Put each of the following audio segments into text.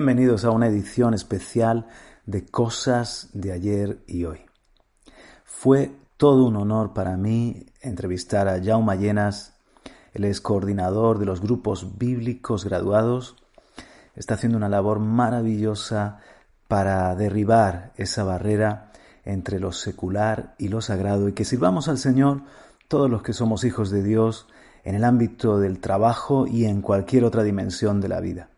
Bienvenidos a una edición especial de Cosas de ayer y hoy. Fue todo un honor para mí entrevistar a Jaume Llenas, él es coordinador de los grupos bíblicos graduados, está haciendo una labor maravillosa para derribar esa barrera entre lo secular y lo sagrado y que sirvamos al Señor todos los que somos hijos de Dios en el ámbito del trabajo y en cualquier otra dimensión de la vida.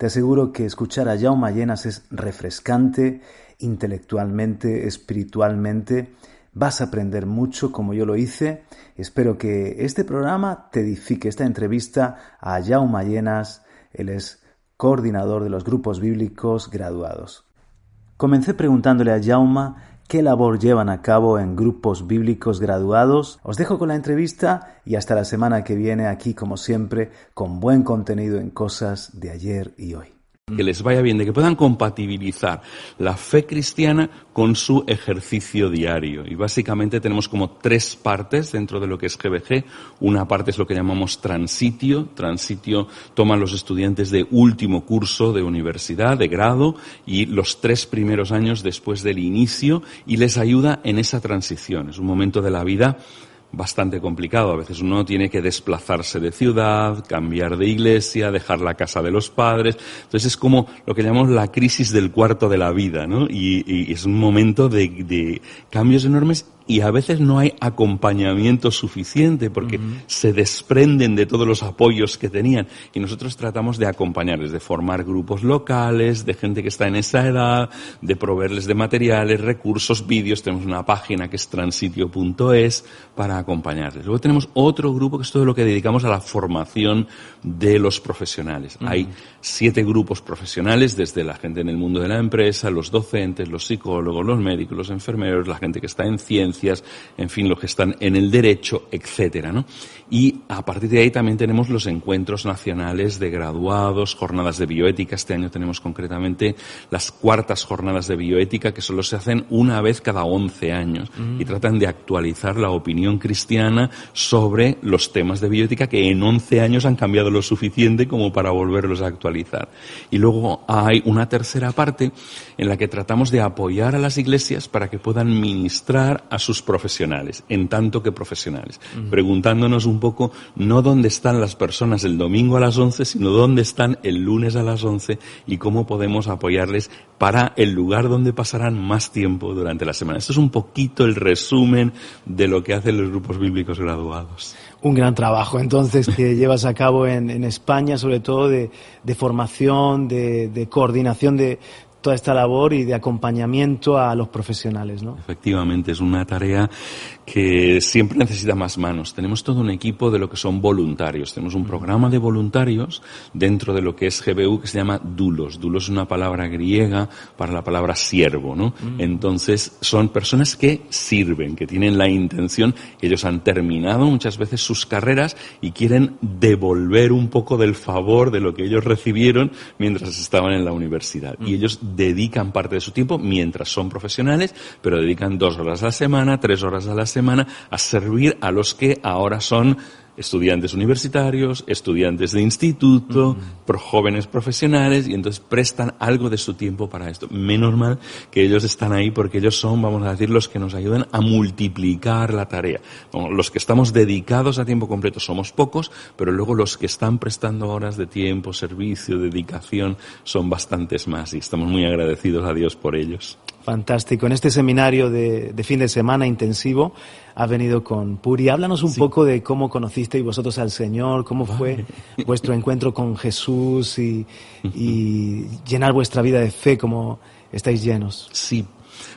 Te aseguro que escuchar a Jaume Llenas es refrescante, intelectualmente, espiritualmente. Vas a aprender mucho como yo lo hice. Espero que este programa te edifique. Esta entrevista a Jaume Llenas, él es coordinador de los grupos bíblicos graduados. Comencé preguntándole a Jaume qué labor llevan a cabo en grupos bíblicos graduados. Os dejo con la entrevista y hasta la semana que viene aquí, como siempre, con buen contenido en cosas de ayer y hoy que les vaya bien, de que puedan compatibilizar la fe cristiana con su ejercicio diario. Y básicamente tenemos como tres partes dentro de lo que es GBG. Una parte es lo que llamamos transitio. Transitio toman los estudiantes de último curso de universidad, de grado, y los tres primeros años después del inicio, y les ayuda en esa transición. Es un momento de la vida bastante complicado. A veces uno tiene que desplazarse de ciudad, cambiar de iglesia, dejar la casa de los padres. Entonces es como lo que llamamos la crisis del cuarto de la vida, ¿no? Y, es un momento de, cambios enormes y a veces no hay acompañamiento suficiente porque se desprenden de todos los apoyos que tenían y nosotros tratamos de acompañarles, de formar grupos locales, de gente que está en esa edad, de proveerles de materiales, recursos, vídeos. Tenemos una página que es transitio.es para acompañarles. Luego tenemos otro grupo que es todo lo que dedicamos a la formación de los profesionales. Hay siete grupos profesionales, desde la gente en el mundo de la empresa, los docentes, los psicólogos, los médicos, los enfermeros, la gente que está en ciencia, en fin, los que están en el derecho, etcétera, ¿no? Y a partir de ahí también tenemos los encuentros nacionales de graduados, jornadas de bioética. Este año tenemos concretamente las cuartas jornadas de bioética que solo se hacen una vez cada 11 años y tratan de actualizar la opinión cristiana sobre los temas de bioética que en 11 años han cambiado lo suficiente como para volverlos a actualizar. Y luego hay una tercera parte en la que tratamos de apoyar a las iglesias para que puedan ministrar a sus profesionales, en tanto que profesionales, preguntándonos un poco no dónde están las personas el domingo a las 11, sino dónde están el lunes a las 11 y cómo podemos apoyarles para el lugar donde pasarán más tiempo durante la semana. Esto es un poquito el resumen de lo que hacen los grupos bíblicos graduados un gran trabajo entonces que llevas a cabo en, en España, sobre todo de, de formación, de, de, coordinación de, toda esta labor y de acompañamiento a los profesionales, ¿no? Efectivamente, es una tarea que siempre necesita más manos. Tenemos todo un equipo de lo que son voluntarios. Tenemos un programa de voluntarios dentro de lo que es GBU que se llama dulos. Dulos es una palabra griega para la palabra siervo, ¿no? Entonces, son personas que sirven, que tienen la intención, ellos han terminado muchas veces sus carreras y quieren devolver un poco del favor de lo que ellos recibieron mientras estaban en la universidad. Y ellos dedican parte de su tiempo mientras son profesionales, pero dedican dos horas a la semana, tres horas a la semana a servir a los que ahora son estudiantes universitarios, estudiantes de instituto, jóvenes profesionales, y entonces prestan algo de su tiempo para esto. Menos mal que ellos están ahí porque ellos son, vamos a decir, los que nos ayudan a multiplicar la tarea. los que estamos dedicados a tiempo completo somos pocos, pero luego los que están prestando horas de tiempo, servicio, dedicación, son bastantes más y estamos muy agradecidos a Dios por ellos. Fantástico. En este seminario de, fin de semana intensivo ha venido con Puri. Háblanos un poco de cómo conocisteis vosotros al Señor, cómo fue vuestro encuentro con Jesús y, llenar vuestra vida de fe como estáis llenos. Sí,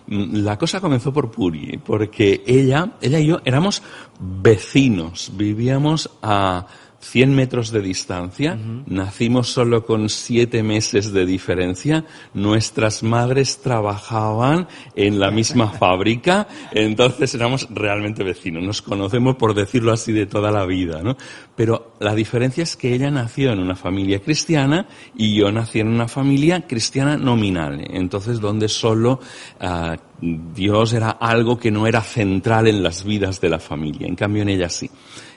la cosa comenzó por Puri, porque ella, ella y yo éramos vecinos, vivíamos a 100 metros de distancia, nacimos solo con siete meses de diferencia, nuestras madres trabajaban en la misma fábrica, entonces éramos realmente vecinos, nos conocemos por decirlo así de toda la vida, ¿no? Pero la diferencia es que ella nació en una familia cristiana y yo nací en una familia cristiana nominal, entonces donde solo uh, Dios era algo que no era central en las vidas de la familia, en cambio en ella sí.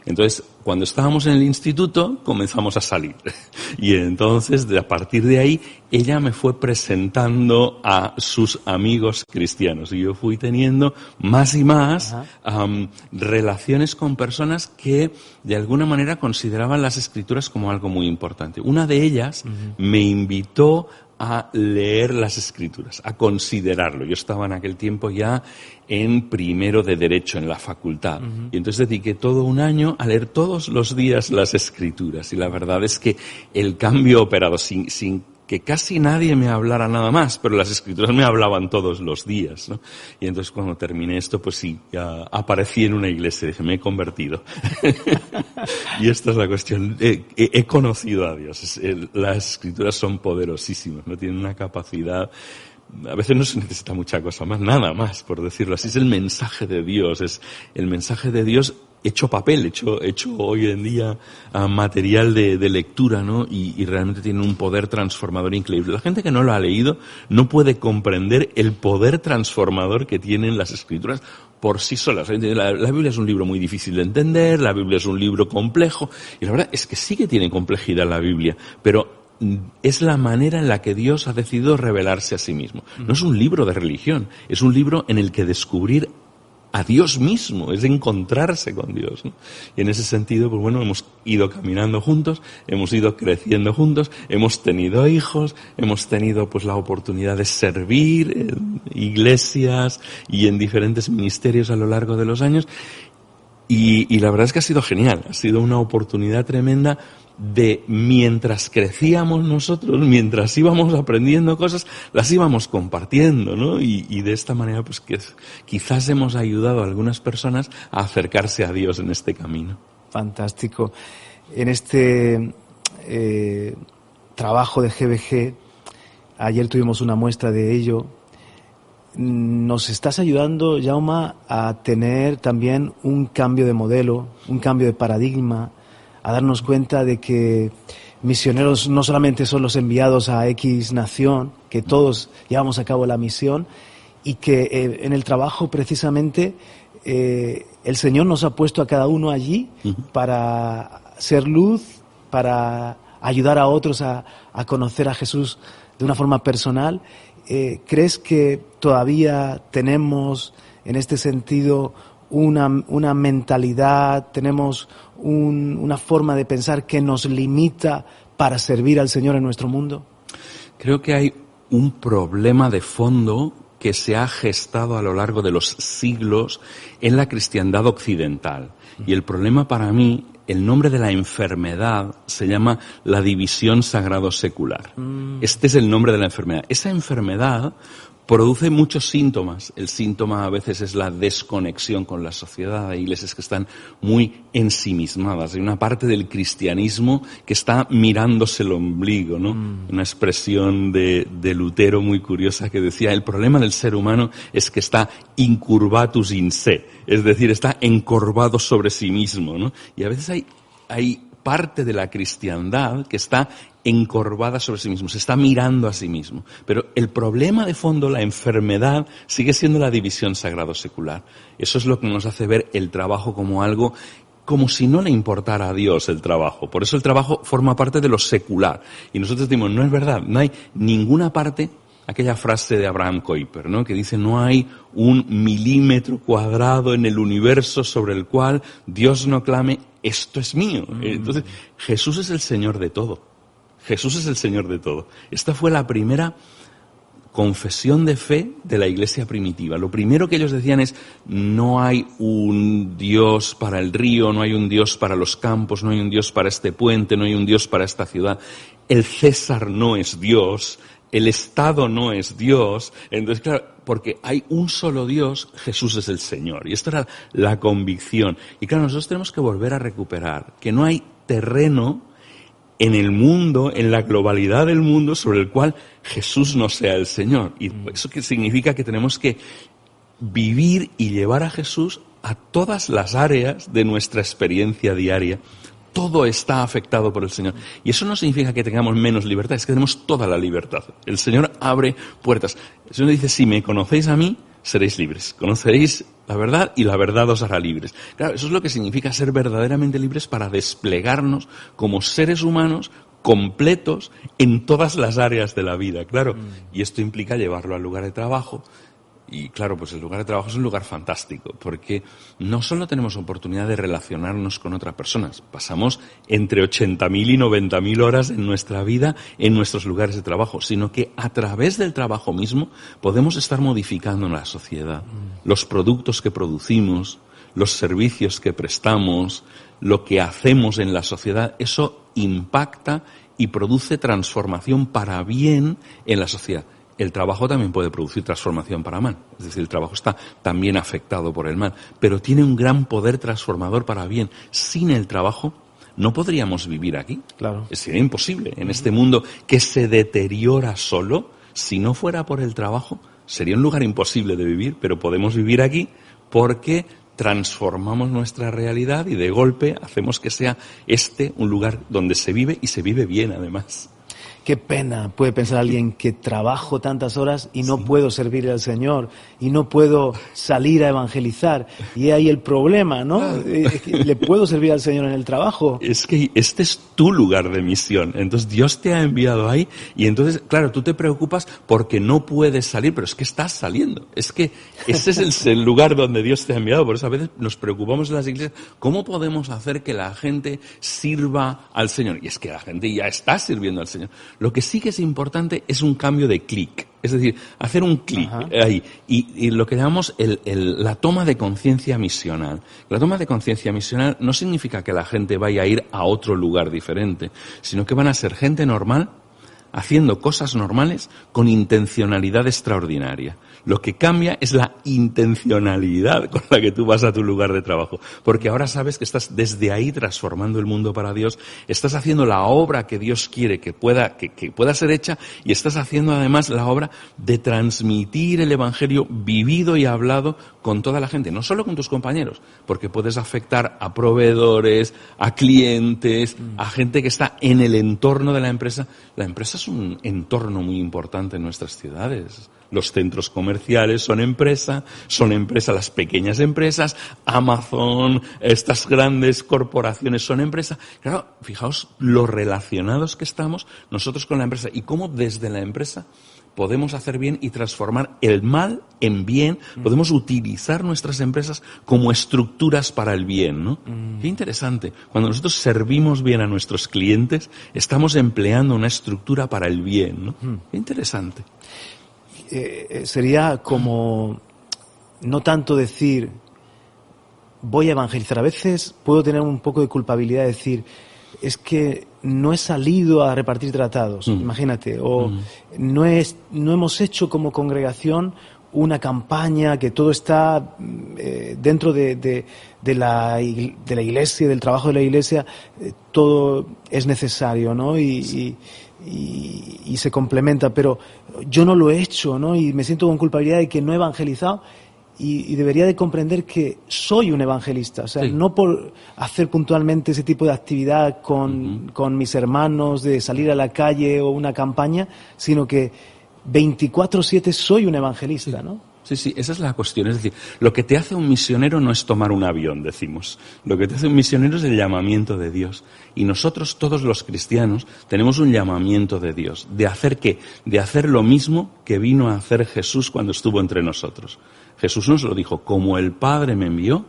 Entonces, cuando estábamos en el instituto comenzamos a salir. Y entonces, a partir de ahí, ella me fue presentando a sus amigos cristianos. Y yo fui teniendo más y más relaciones con personas que de alguna manera consideraban las escrituras como algo muy importante. Una de ellas me invitó a leer las escrituras, a considerarlo. Yo estaba en aquel tiempo ya en primero de Derecho en la facultad. Y entonces dediqué todo un año a leer todos los días las escrituras. Y la verdad es que el cambio operado sin, sin que casi nadie me hablara nada más, pero las escrituras me hablaban todos los días, ¿no? Y entonces cuando terminé esto, pues sí, ya aparecí en una iglesia, dije, me he convertido. y esta es la cuestión. He, conocido a Dios. las escrituras son poderosísimas, no tienen una capacidad a veces no se necesita mucha cosa más, nada más, por decirlo así. Es el mensaje de Dios, es el mensaje de Dios hecho papel, hecho, hecho hoy en día ah, material de, lectura, ¿no? Y, realmente tiene un poder transformador increíble. La gente que no lo ha leído no puede comprender el poder transformador que tienen las escrituras por sí solas. La, la, Biblia es un libro muy difícil de entender, la Biblia es un libro complejo, y la verdad es que sí que tiene complejidad la Biblia, pero es la manera en la que Dios ha decidido revelarse a sí mismo. No es un libro de religión, es un libro en el que descubrir a Dios mismo, es encontrarse con Dios. Y en ese sentido, pues bueno, hemos ido caminando juntos, hemos ido creciendo juntos, hemos tenido hijos, hemos tenido pues la oportunidad de servir en iglesias y en diferentes ministerios a lo largo de los años. Y, y la verdad es que ha sido genial, ha sido una oportunidad tremenda de mientras crecíamos nosotros, mientras íbamos aprendiendo cosas, las íbamos compartiendo, ¿no? Y, de esta manera, pues que quizás hemos ayudado a algunas personas a acercarse a Dios en este camino. Fantástico. En este eh, trabajo de GBG, ayer tuvimos una muestra de ello, nos estás ayudando, Jauma, a tener también un cambio de modelo, un cambio de paradigma, a darnos cuenta de que misioneros no solamente son los enviados a X nación, que todos llevamos a cabo la misión y que eh, en el trabajo precisamente eh, el Señor nos ha puesto a cada uno allí para ser luz, para ayudar a otros a, conocer a Jesús de una forma personal. Eh, ¿Crees que todavía tenemos en este sentido una, una mentalidad, tenemos una forma de pensar que nos limita para servir al Señor en nuestro mundo? Creo que hay un problema de fondo que se ha gestado a lo largo de los siglos en la cristiandad occidental. Y el problema para mí, el nombre de la enfermedad se llama la división sagrado secular. Mm. Este es el nombre de la enfermedad. Esa enfermedad produce muchos síntomas. El síntoma a veces es la desconexión con la sociedad. Hay iglesias que están muy ensimismadas. Hay una parte del cristianismo que está mirándose el ombligo, ¿no? Mm. Una expresión de, de, Lutero muy curiosa que decía, el problema del ser humano es que está incurvatus in se, es decir, está encorvado sobre sí mismo, ¿no? Y a veces hay, hay parte de la cristiandad que está encorvada sobre sí mismo, se está mirando a sí mismo. Pero el problema de fondo, la enfermedad, sigue siendo la división sagrado-secular. Eso es lo que nos hace ver el trabajo como algo como si no le importara a Dios el trabajo. Por eso el trabajo forma parte de lo secular. Y nosotros decimos, no es verdad, no hay ninguna parte, aquella frase de Abraham Kuyper, ¿no? que dice, no hay un milímetro cuadrado en el universo sobre el cual Dios no clame, esto es mío. Mm. Entonces, Jesús es el Señor de todo. Jesús es el Señor de todo. Esta fue la primera confesión de fe de la iglesia primitiva. Lo primero que ellos decían es, no hay un Dios para el río, no hay un Dios para los campos, no hay un Dios para este puente, no hay un Dios para esta ciudad. El César no es Dios, el Estado no es Dios. Entonces, claro, porque hay un solo Dios, Jesús es el Señor. Y esto era la convicción. Y claro, nosotros tenemos que volver a recuperar que no hay terreno en el mundo, en la globalidad del mundo sobre el cual Jesús no sea el Señor. Y mm. eso que significa que tenemos que vivir y llevar a Jesús a todas las áreas de nuestra experiencia diaria. Todo está afectado por el Señor. Y eso no significa que tengamos menos libertad, es que tenemos toda la libertad. El Señor abre puertas. El Señor dice, si me conocéis a mí, seréis libres. Conoceréis la verdad y la verdad os hará libres. Claro, eso es lo que significa ser verdaderamente libres para desplegarnos como seres humanos completos en todas las áreas de la vida, claro. Mm. Y esto implica llevarlo al lugar de trabajo, y claro, pues el lugar de trabajo es un lugar fantástico, porque no solo tenemos oportunidad de relacionarnos con otras personas, pasamos entre 80.000 y 90.000 horas en nuestra vida en nuestros lugares de trabajo, sino que a través del trabajo mismo podemos estar modificando la sociedad, mm. los productos que producimos, los servicios que prestamos, lo que hacemos en la sociedad, eso impacta y produce transformación para bien en la sociedad el trabajo también puede producir transformación para mal. Es decir, el trabajo está también afectado por el mal, pero tiene un gran poder transformador para bien. Sin el trabajo no podríamos vivir aquí. Claro. Sería imposible. En este mundo que se deteriora solo, si no fuera por el trabajo, sería un lugar imposible de vivir, pero podemos vivir aquí porque transformamos nuestra realidad y de golpe hacemos que sea este un lugar donde se vive y se vive bien además. Qué pena puede pensar alguien que trabajo tantas horas y no puedo servir al Señor y no puedo salir a evangelizar. Y ahí el problema, ¿no? Eh, ¿Le puedo servir al Señor en el trabajo? Es que este es tu lugar de misión. Entonces Dios te ha enviado ahí y entonces, claro, tú te preocupas porque no puedes salir, pero es que estás saliendo. Es que ese es el, lugar donde Dios te ha enviado. Por eso a veces nos preocupamos en las iglesias. ¿Cómo podemos hacer que la gente sirva al Señor? Y es que la gente ya está sirviendo al Señor. Lo que sí que es importante es un cambio de clic. Es decir, hacer un clic ahí. Y, lo que llamamos la toma de conciencia misional. La toma de conciencia misional no significa que la gente vaya a ir a otro lugar diferente, sino que van a ser gente normal haciendo cosas normales con intencionalidad extraordinaria. Lo que cambia es la intencionalidad con la que tú vas a tu lugar de trabajo. Porque ahora sabes que estás desde ahí transformando el mundo para Dios, estás haciendo la obra que Dios quiere que pueda, que, pueda ser hecha y estás haciendo además la obra de transmitir el Evangelio vivido y hablado con toda la gente, no solo con tus compañeros, porque puedes afectar a proveedores, a clientes, a gente que está en el entorno de la empresa. La empresa es un entorno muy importante en nuestras ciudades. Los centros comerciales son empresa, son empresa las pequeñas empresas, Amazon, estas grandes corporaciones son empresa. Claro, fijaos lo relacionados que estamos nosotros con la empresa y cómo desde la empresa podemos hacer bien y transformar el mal en bien, mm. podemos utilizar nuestras empresas como estructuras para el bien, ¿no? Mm. Qué interesante. Cuando nosotros servimos bien a nuestros clientes, estamos empleando una estructura para el bien, ¿no? Mm. Qué interesante. Eh, eh, sería como no tanto decir voy a evangelizar. A veces puedo tener un poco de culpabilidad de decir es que no he salido a repartir tratados, mm. imagínate, o mm. no, es, no hemos hecho como congregación una campaña, que todo está eh, dentro de, de, la, de la iglesia, del trabajo de la iglesia, todo es necesario, ¿no? y, y, se complementa, pero yo no lo he hecho, ¿no? Y me siento con culpabilidad de que no he evangelizado y, debería de comprender que soy un evangelista, o sea, no por hacer puntualmente ese tipo de actividad con, con mis hermanos, de salir a la calle o una campaña, sino que 24/7 soy un evangelista, ¿no? Sí, sí, esa es la cuestión. Es decir, lo que te hace un misionero no es tomar un avión, decimos. Lo que te hace un misionero es el llamamiento de Dios. Y nosotros, todos los cristianos, tenemos un llamamiento de Dios. ¿De hacer qué? De hacer lo mismo que vino a hacer Jesús cuando estuvo entre nosotros. Jesús nos lo dijo, como el Padre me envió,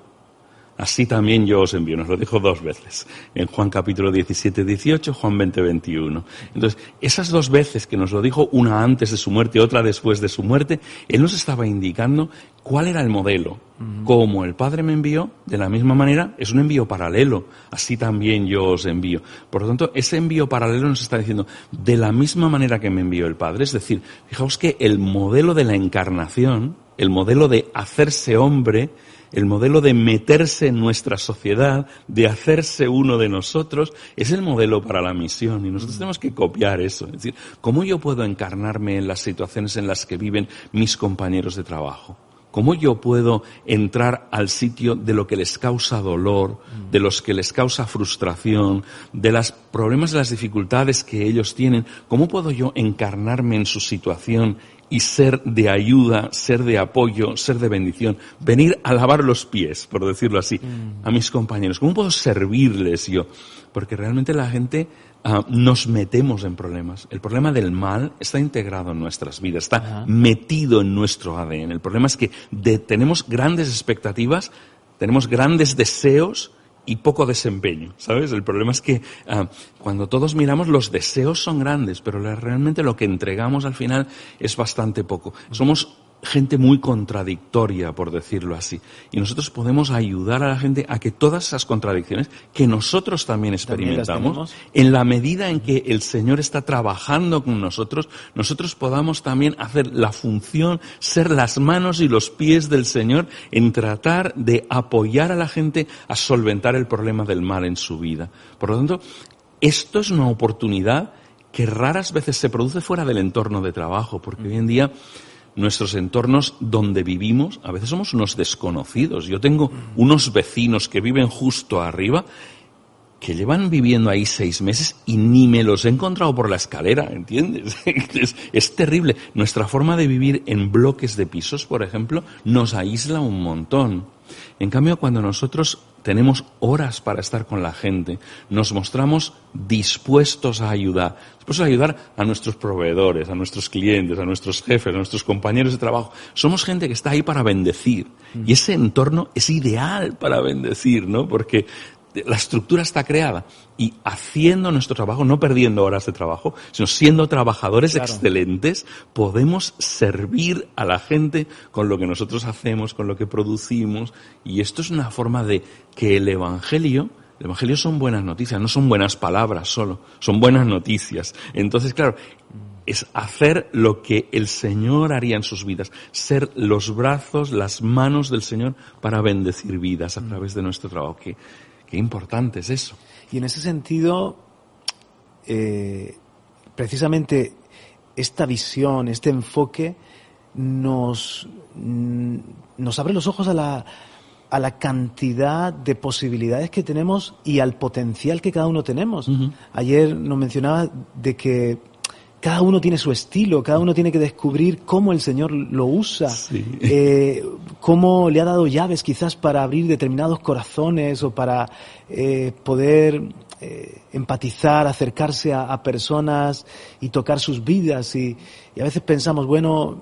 Así también yo os envío. Nos lo dijo dos veces. En Juan capítulo 17, 18, Juan 20, 21. Entonces, esas dos veces que nos lo dijo, una antes de su muerte y otra después de su muerte, Él nos estaba indicando cuál era el modelo. Como el Padre me envió, de la misma manera, es un envío paralelo. Así también yo os envío. Por lo tanto, ese envío paralelo nos está diciendo, de la misma manera que me envió el Padre. Es decir, fijaos que el modelo de la encarnación, el modelo de hacerse hombre, el modelo de meterse en nuestra sociedad, de hacerse uno de nosotros, es el modelo para la misión y nosotros tenemos que copiar eso. Es decir, ¿cómo yo puedo encarnarme en las situaciones en las que viven mis compañeros de trabajo? ¿Cómo yo puedo entrar al sitio de lo que les causa dolor, de los que les causa frustración, de los problemas, de las dificultades que ellos tienen? ¿Cómo puedo yo encarnarme en su situación y ser de ayuda, ser de apoyo, ser de bendición, venir a lavar los pies, por decirlo así, a mis compañeros. ¿Cómo puedo servirles yo? Porque realmente la gente ah, nos metemos en problemas. El problema del mal está integrado en nuestras vidas, está metido en nuestro ADN. El problema es que tenemos grandes expectativas, tenemos grandes deseos, y poco desempeño, ¿sabes? El problema es que ah, cuando todos miramos los deseos son grandes, pero realmente lo que entregamos al final es bastante poco. Somos gente muy contradictoria, por decirlo así. Y nosotros podemos ayudar a la gente a que todas esas contradicciones que nosotros también experimentamos, en la medida en que el Señor está trabajando con nosotros, nosotros podamos también hacer la función, ser las manos y los pies del Señor en tratar de apoyar a la gente a solventar el problema del mal en su vida. Por lo tanto, esto es una oportunidad que raras veces se produce fuera del entorno de trabajo, porque hoy en día nuestros entornos donde vivimos, a veces somos unos desconocidos. Yo tengo unos vecinos que viven justo arriba que llevan viviendo ahí seis meses y ni me los he encontrado por la escalera, ¿entiendes? Es, terrible. Nuestra forma de vivir en bloques de pisos, por ejemplo, nos aísla un montón. En cambio, cuando nosotros tenemos horas para estar con la gente, nos mostramos dispuestos a ayudar, dispuestos a ayudar a nuestros proveedores, a nuestros clientes, a nuestros jefes, a nuestros compañeros de trabajo. Somos gente que está ahí para bendecir. Y ese entorno es ideal para bendecir, ¿no? Porque la estructura está creada y haciendo nuestro trabajo, no perdiendo horas de trabajo, sino siendo trabajadores excelentes, podemos servir a la gente con lo que nosotros hacemos, con lo que producimos. Y esto es una forma de que el Evangelio, el Evangelio son buenas noticias, no son buenas palabras solo, son buenas noticias. Entonces, claro, es hacer lo que el Señor haría en sus vidas, ser los brazos, las manos del Señor para bendecir vidas a través de nuestro trabajo. Que, Qué importante es eso. Y en ese sentido, eh, precisamente esta visión, este enfoque, nos, mm, nos abre los ojos a la, a la cantidad de posibilidades que tenemos y al potencial que cada uno tenemos. Ayer nos mencionaba de que cada uno tiene su estilo, cada uno tiene que descubrir cómo el Señor lo usa, eh, cómo le ha dado llaves quizás para abrir determinados corazones o para eh, poder eh, empatizar, acercarse a, personas y tocar sus vidas. Y, a veces pensamos, bueno,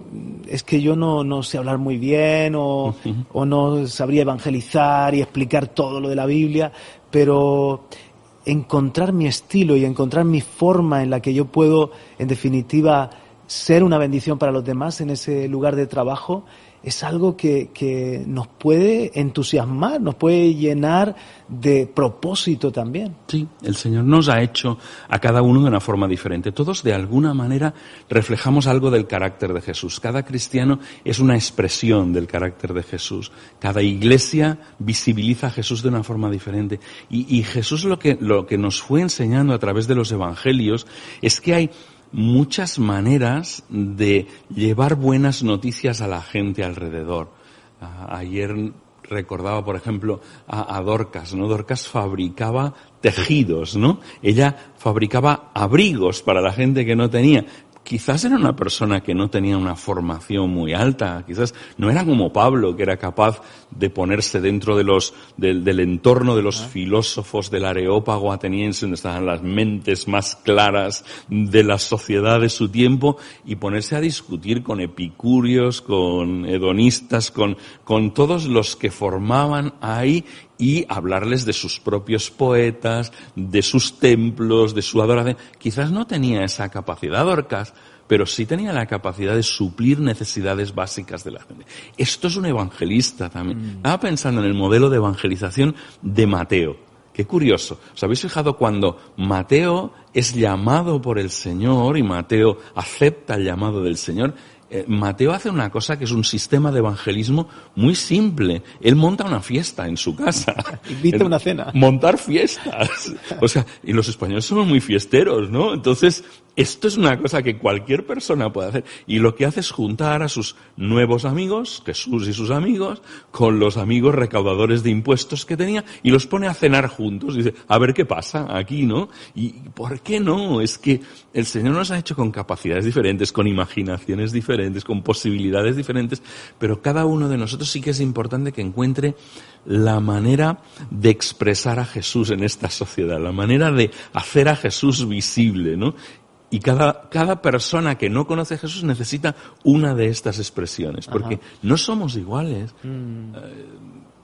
es que yo no, no sé hablar muy bien o, o no sabría evangelizar y explicar todo lo de la Biblia, pero encontrar mi estilo y encontrar mi forma en la que yo puedo, en definitiva, ser una bendición para los demás en ese lugar de trabajo, es algo que, que, nos puede entusiasmar, nos puede llenar de propósito también. Sí, el Señor nos ha hecho a cada uno de una forma diferente. Todos de alguna manera reflejamos algo del carácter de Jesús. Cada cristiano es una expresión del carácter de Jesús. Cada iglesia visibiliza a Jesús de una forma diferente. Y, y Jesús lo que, lo que nos fue enseñando a través de los evangelios es que hay muchas maneras de llevar buenas noticias a la gente alrededor. ayer recordaba, por ejemplo, a, a, Dorcas, ¿no? Dorcas fabricaba tejidos, ¿no? Ella fabricaba abrigos para la gente que no tenía quizás era una persona que no tenía una formación muy alta, quizás no era como Pablo, que era capaz de ponerse dentro de los, del, entorno de los filósofos del areópago ateniense, donde estaban las mentes más claras de la sociedad de su tiempo, y ponerse a discutir con epicúreos, con hedonistas, con, con todos los que formaban ahí y hablarles de sus propios poetas, de sus templos, de su adoración. Quizás no tenía esa capacidad Orcas, pero sí tenía la capacidad de suplir necesidades básicas de la gente. Esto es un evangelista también. Mm. Estaba pensando en el modelo de evangelización de Mateo. Qué curioso. ¿Os habéis fijado cuando Mateo es llamado por el Señor y Mateo acepta el llamado del Señor? Eh, Mateo hace una cosa que es un sistema de evangelismo muy simple. Él monta una fiesta en su casa. Invita una cena. Montar fiestas. O sea, y los españoles somos muy fiesteros, ¿no? Entonces, esto es una cosa que cualquier persona puede hacer. Y lo que hace es juntar a sus nuevos amigos, Jesús y sus amigos, con los amigos recaudadores de impuestos que tenía, y los pone a cenar juntos. Y dice, a ver qué pasa aquí, ¿no? ¿Y por qué no? Es que el Señor nos ha hecho con capacidades diferentes, con imaginaciones diferentes con posibilidades diferentes, pero cada uno de nosotros sí que es importante que encuentre la manera de expresar a Jesús en esta sociedad, la manera de hacer a Jesús visible, ¿no? Y cada, cada persona que no conoce a Jesús necesita una de estas expresiones, porque no somos iguales. Mm. Eh,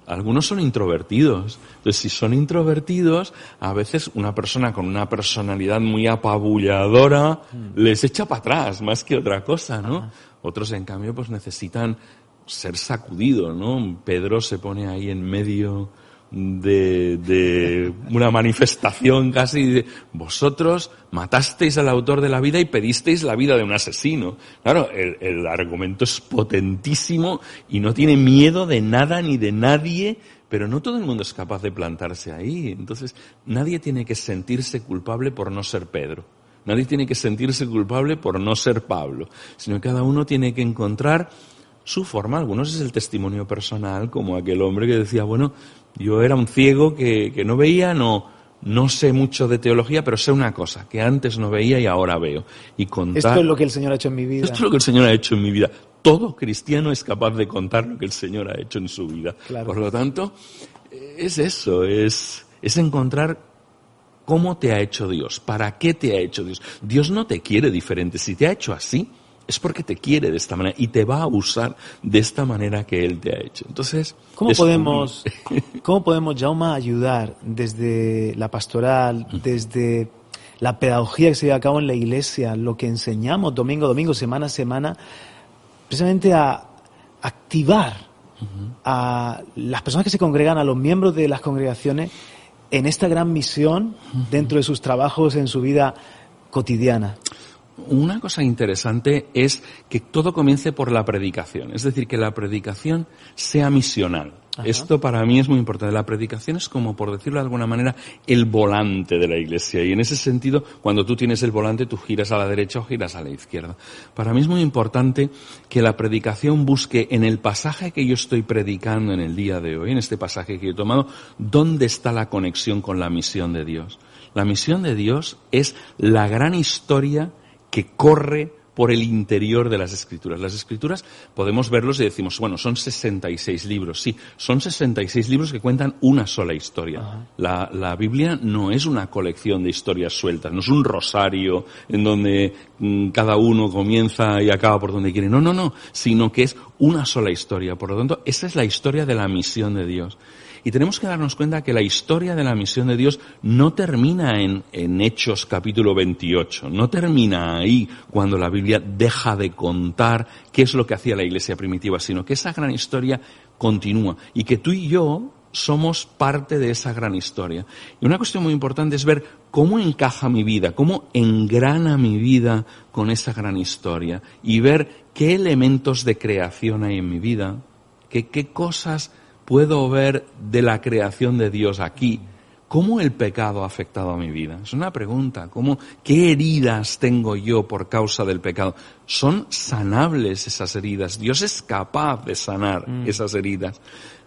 algunos son introvertidos. Entonces, si son introvertidos, a veces una persona con una personalidad muy apabulladora mm. les echa para atrás más que otra cosa, ¿no? Otros, en cambio, pues necesitan ser sacudidos, ¿no? Pedro se pone ahí en medio de, de, una manifestación casi de vosotros matasteis al autor de la vida y pedisteis la vida de un asesino. Claro, el, el, argumento es potentísimo y no tiene miedo de nada ni de nadie, pero no todo el mundo es capaz de plantarse ahí. Entonces, nadie tiene que sentirse culpable por no ser Pedro. Nadie tiene que sentirse culpable por no ser Pablo, sino que cada uno tiene que encontrar su forma. Algunos es el testimonio personal, como aquel hombre que decía, bueno, yo era un ciego que, que no veía, no, no sé mucho de teología, pero sé una cosa, que antes no veía y ahora veo. Y contar, esto es lo que el Señor ha hecho en mi vida. Esto es lo que el Señor ha hecho en mi vida. Todo cristiano es capaz de contar lo que el Señor ha hecho en su vida. Por lo tanto, es eso, es, es encontrar cómo te ha hecho Dios, para qué te ha hecho Dios. Dios no te quiere diferente. Si te ha hecho así, es porque te quiere de esta manera y te va a usar de esta manera que Él te ha hecho. Entonces, ¿cómo podemos, cómo podemos, Jauma, ayudar desde la pastoral, desde la pedagogía que se lleva a cabo en la iglesia, lo que enseñamos domingo a domingo, semana a semana, precisamente a activar a las personas que se congregan, a los miembros de las congregaciones, en esta gran misión dentro de sus trabajos, en su vida cotidiana? Una cosa interesante es que todo comience por la predicación, es decir, que la predicación sea misional. Esto para mí es muy importante. La predicación es como, por decirlo de alguna manera, el volante de la iglesia. Y en ese sentido, cuando tú tienes el volante, tú giras a la derecha o giras a la izquierda. Para mí es muy importante que la predicación busque en el pasaje que yo estoy predicando en el día de hoy, en este pasaje que he tomado, dónde está la conexión con la misión de Dios. La misión de Dios es la gran historia que corre por el interior de las escrituras. Las escrituras podemos verlos y decimos, bueno, son 66 libros. Sí, son 66 libros que cuentan una sola historia. La, la, Biblia no es una colección de historias sueltas, no es un rosario en donde mm, cada uno comienza y acaba por donde quiere. No, no, no, sino que es una sola historia. Por lo tanto, esa es la historia de la misión de Dios. Y tenemos que darnos cuenta que la historia de la misión de Dios no termina en, en Hechos capítulo 28, no termina ahí cuando la Biblia deja de contar qué es lo que hacía la iglesia primitiva, sino que esa gran historia continúa y que tú y yo somos parte de esa gran historia. Y una cuestión muy importante es ver cómo encaja mi vida, cómo engrana mi vida con esa gran historia y ver qué elementos de creación hay en mi vida, qué, qué cosas puedo ver de la creación de Dios aquí? ¿Cómo el pecado ha afectado a mi vida? Es una pregunta. ¿Cómo, ¿Qué heridas tengo yo por causa del pecado? ¿Son sanables esas heridas? Dios es capaz de sanar mm. esas heridas.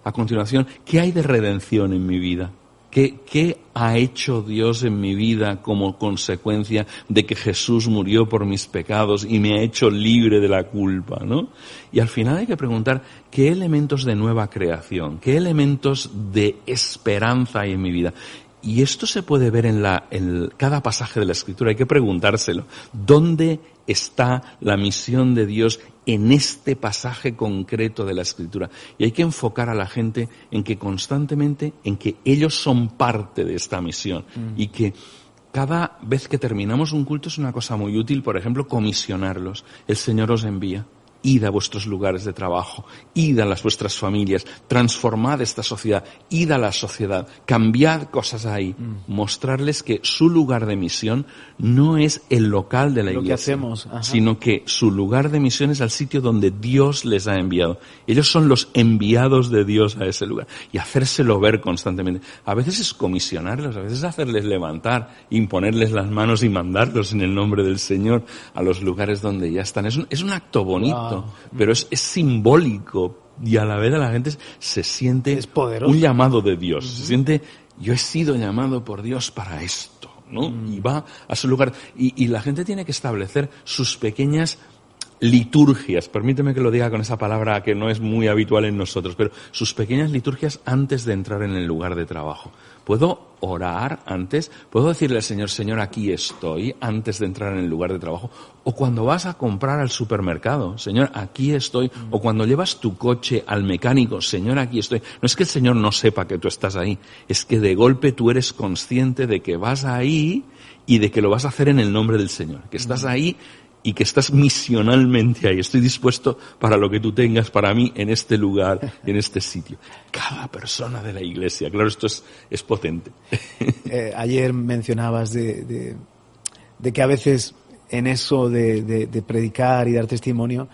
A continuación, ¿qué hay de redención en mi vida? ¿Qué, ha hecho Dios en mi vida como consecuencia de que Jesús murió por mis pecados y me ha hecho libre de la culpa, ¿no? Y al final hay que preguntar qué elementos de nueva creación, qué elementos de esperanza hay en mi vida. Y esto se puede ver en, la, en cada pasaje de la Escritura, hay que preguntárselo. ¿Dónde está la misión de Dios en este pasaje concreto de la Escritura? Y hay que enfocar a la gente en que constantemente, en que ellos son parte de esta misión mm. y que cada vez que terminamos un culto es una cosa muy útil, por ejemplo, comisionarlos. El Señor os envía id a vuestros lugares de trabajo, id a las vuestras familias, transformad esta sociedad, id a la sociedad, cambiad cosas ahí, mm. mostrarles que su lugar de misión no es el local de la iglesia, sino que su lugar de misión es el sitio donde Dios les ha enviado. Ellos son los enviados de Dios a ese lugar y hacérselo ver constantemente. A veces es comisionarlos, a veces es hacerles levantar, imponerles las manos y mandarlos en el nombre del Señor a los lugares donde ya están. Es un, es un acto bonito pero es, simbólico y a la vez la gente se siente un llamado de Dios, se siente, yo he sido llamado por Dios para esto, ¿no? Mm. Y va a su lugar. Y, la gente tiene que establecer sus pequeñas liturgias, permíteme que lo diga con esa palabra que no es muy habitual en nosotros, pero sus pequeñas liturgias antes de entrar en el lugar de trabajo. ¿Puedo orar antes? ¿Puedo decirle al Señor, Señor, aquí estoy antes de entrar en el lugar de trabajo? O cuando vas a comprar al supermercado, Señor, aquí estoy. O cuando llevas tu coche al mecánico, Señor, aquí estoy. No es que el Señor no sepa que tú estás ahí, es que de golpe tú eres consciente de que vas ahí y de que lo vas a hacer en el nombre del Señor, que estás ahí y que estás misionalmente ahí. Estoy dispuesto para lo que tú tengas para mí en este lugar, en este sitio. Cada persona de la iglesia. Claro, esto es, es potente. Eh, ayer mencionabas de, de, que a veces en eso de, de, predicar y dar testimonio,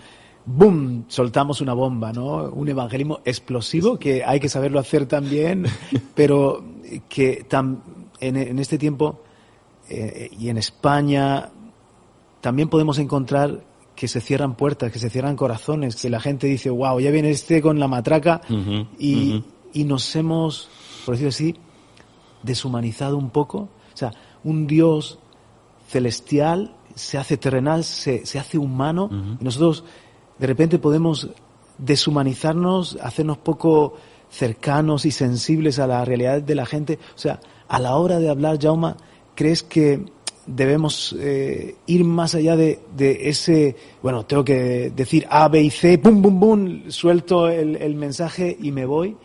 ¡boom! soltamos una bomba, ¿no? Un evangelismo explosivo que hay que saberlo hacer también, pero que en, en, este tiempo eh, y en España también podemos encontrar que se cierran puertas, que se cierran corazones, que la gente dice, wow, ya viene este con la matraca y, y, nos hemos, por decirlo así, deshumanizado un poco. O sea, un Dios celestial se hace terrenal, se, se hace humano y nosotros de repente podemos deshumanizarnos, hacernos poco cercanos y sensibles a la realidad de la gente. O sea, a la hora de hablar, Jauma, ¿crees que debemos eh, ir más allá de, ese, bueno, tengo que decir A, B y C, pum, pum, pum, suelto el, mensaje y me voy.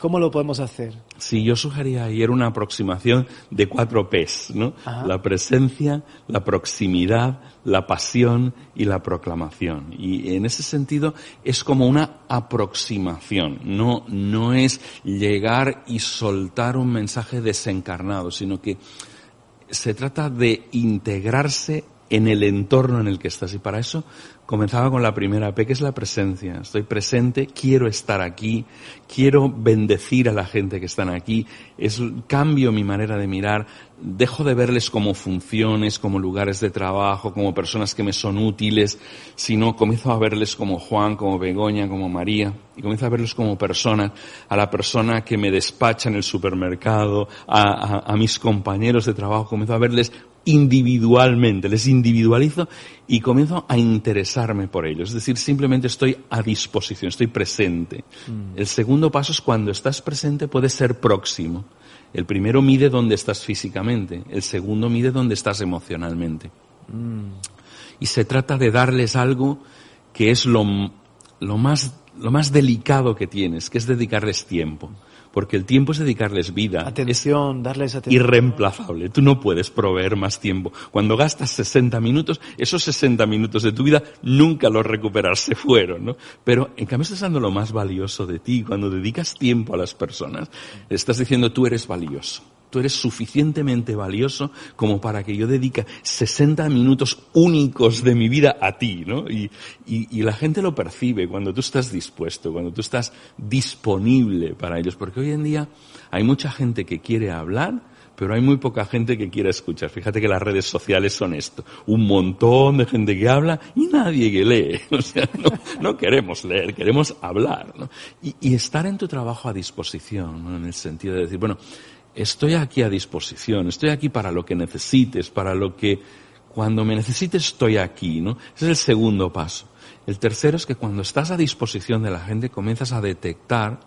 ¿Cómo lo podemos hacer? Sí, yo sugería ayer una aproximación de cuatro P's, ¿no? La presencia, la proximidad, la pasión y la proclamación. Y en ese sentido es como una aproximación, no, no es llegar y soltar un mensaje desencarnado, sino que se trata de integrarse en el entorno en el que estás. Y para eso comenzaba con la primera P, que es la presencia. Estoy presente, quiero estar aquí, quiero bendecir a la gente que están aquí. Es, cambio mi manera de mirar, dejo de verles como funciones, como lugares de trabajo, como personas que me son útiles, sino comienzo a verles como Juan, como Begoña, como María, y comienzo a verlos como personas, a la persona que me despacha en el supermercado, a, a mis compañeros de trabajo, comienzo a verles individualmente, les individualizo y comienzo a interesarme por ellos. Es decir, simplemente estoy a disposición, estoy presente. Mm. El segundo paso es cuando estás presente puedes ser próximo. El primero mide dónde estás físicamente, el segundo mide dónde estás emocionalmente. Mm. Y se trata de darles algo que es lo, lo, más, lo más delicado que tienes, que es dedicarles tiempo porque el tiempo es dedicarles vida. Atención, darles atención. Irreemplazable. Tú no puedes proveer más tiempo. Cuando gastas 60 minutos, esos 60 minutos de tu vida nunca los recuperar, se fueron, ¿no? Pero en cambio estás dando lo más valioso de ti. Cuando dedicas tiempo a las personas, estás diciendo tú eres valioso. Tú eres suficientemente valioso como para que yo dedique 60 minutos únicos de mi vida a ti, ¿no? Y, la gente lo percibe cuando tú estás dispuesto, cuando tú estás disponible para ellos, porque hoy en día hay mucha gente que quiere hablar, pero hay muy poca gente que quiere escuchar. Fíjate que las redes sociales son esto. Un montón de gente que habla y nadie que lee. O sea, no, no queremos leer, queremos hablar. ¿no? Y, y, estar en tu trabajo a disposición, ¿no? en el sentido de decir, bueno, estoy aquí a disposición, estoy aquí para lo que necesites, para lo que cuando me necesites estoy aquí, ¿no? Ese es el segundo paso. El tercero es que cuando estás a disposición de la gente comienzas a detectar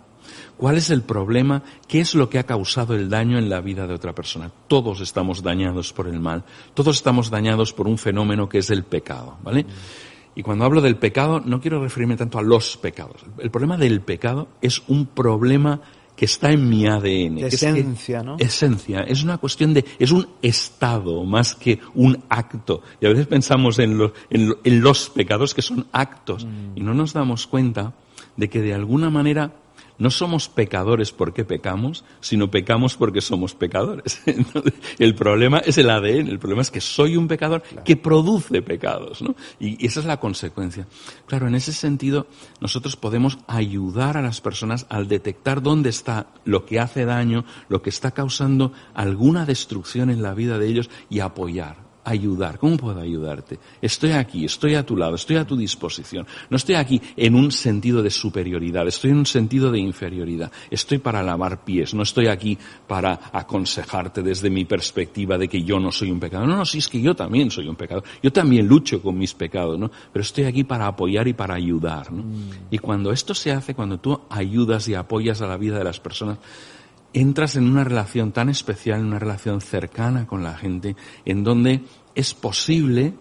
cuál es el problema, qué es lo que ha causado el daño en la vida de otra persona. Todos estamos dañados por el mal, todos estamos dañados por un fenómeno que es el pecado, ¿vale? Y cuando hablo del pecado no quiero referirme tanto a los pecados. El problema del pecado es un problema que está en mi ADN. esencia, ¿no? Esencia. Es una cuestión de, es un estado más que un acto. Y a veces pensamos en los, en, los pecados que son actos mm. y no nos damos cuenta de que de alguna manera no somos pecadores porque pecamos, sino pecamos porque somos pecadores. el problema es el ADN, el problema es que soy un pecador que produce pecados, ¿no? Y esa es la consecuencia. Claro, en ese sentido, nosotros podemos ayudar a las personas al detectar dónde está lo que hace daño, lo que está causando alguna destrucción en la vida de ellos y apoyar ayudar? ¿Cómo puedo ayudarte? Estoy aquí, estoy a tu lado, estoy a tu disposición. No estoy aquí en un sentido de superioridad, estoy en un sentido de inferioridad. Estoy para lavar pies, no estoy aquí para aconsejarte desde mi perspectiva de que yo no soy un pecador. No, no, sí es que yo también soy un pecador. Yo también lucho con mis pecados, ¿no? Pero estoy aquí para apoyar y para ayudar, ¿no? Mm. Y cuando esto se hace, cuando tú ayudas y apoyas a la vida de las personas, entras en una relación tan especial, en una relación cercana con la gente, en donde es posible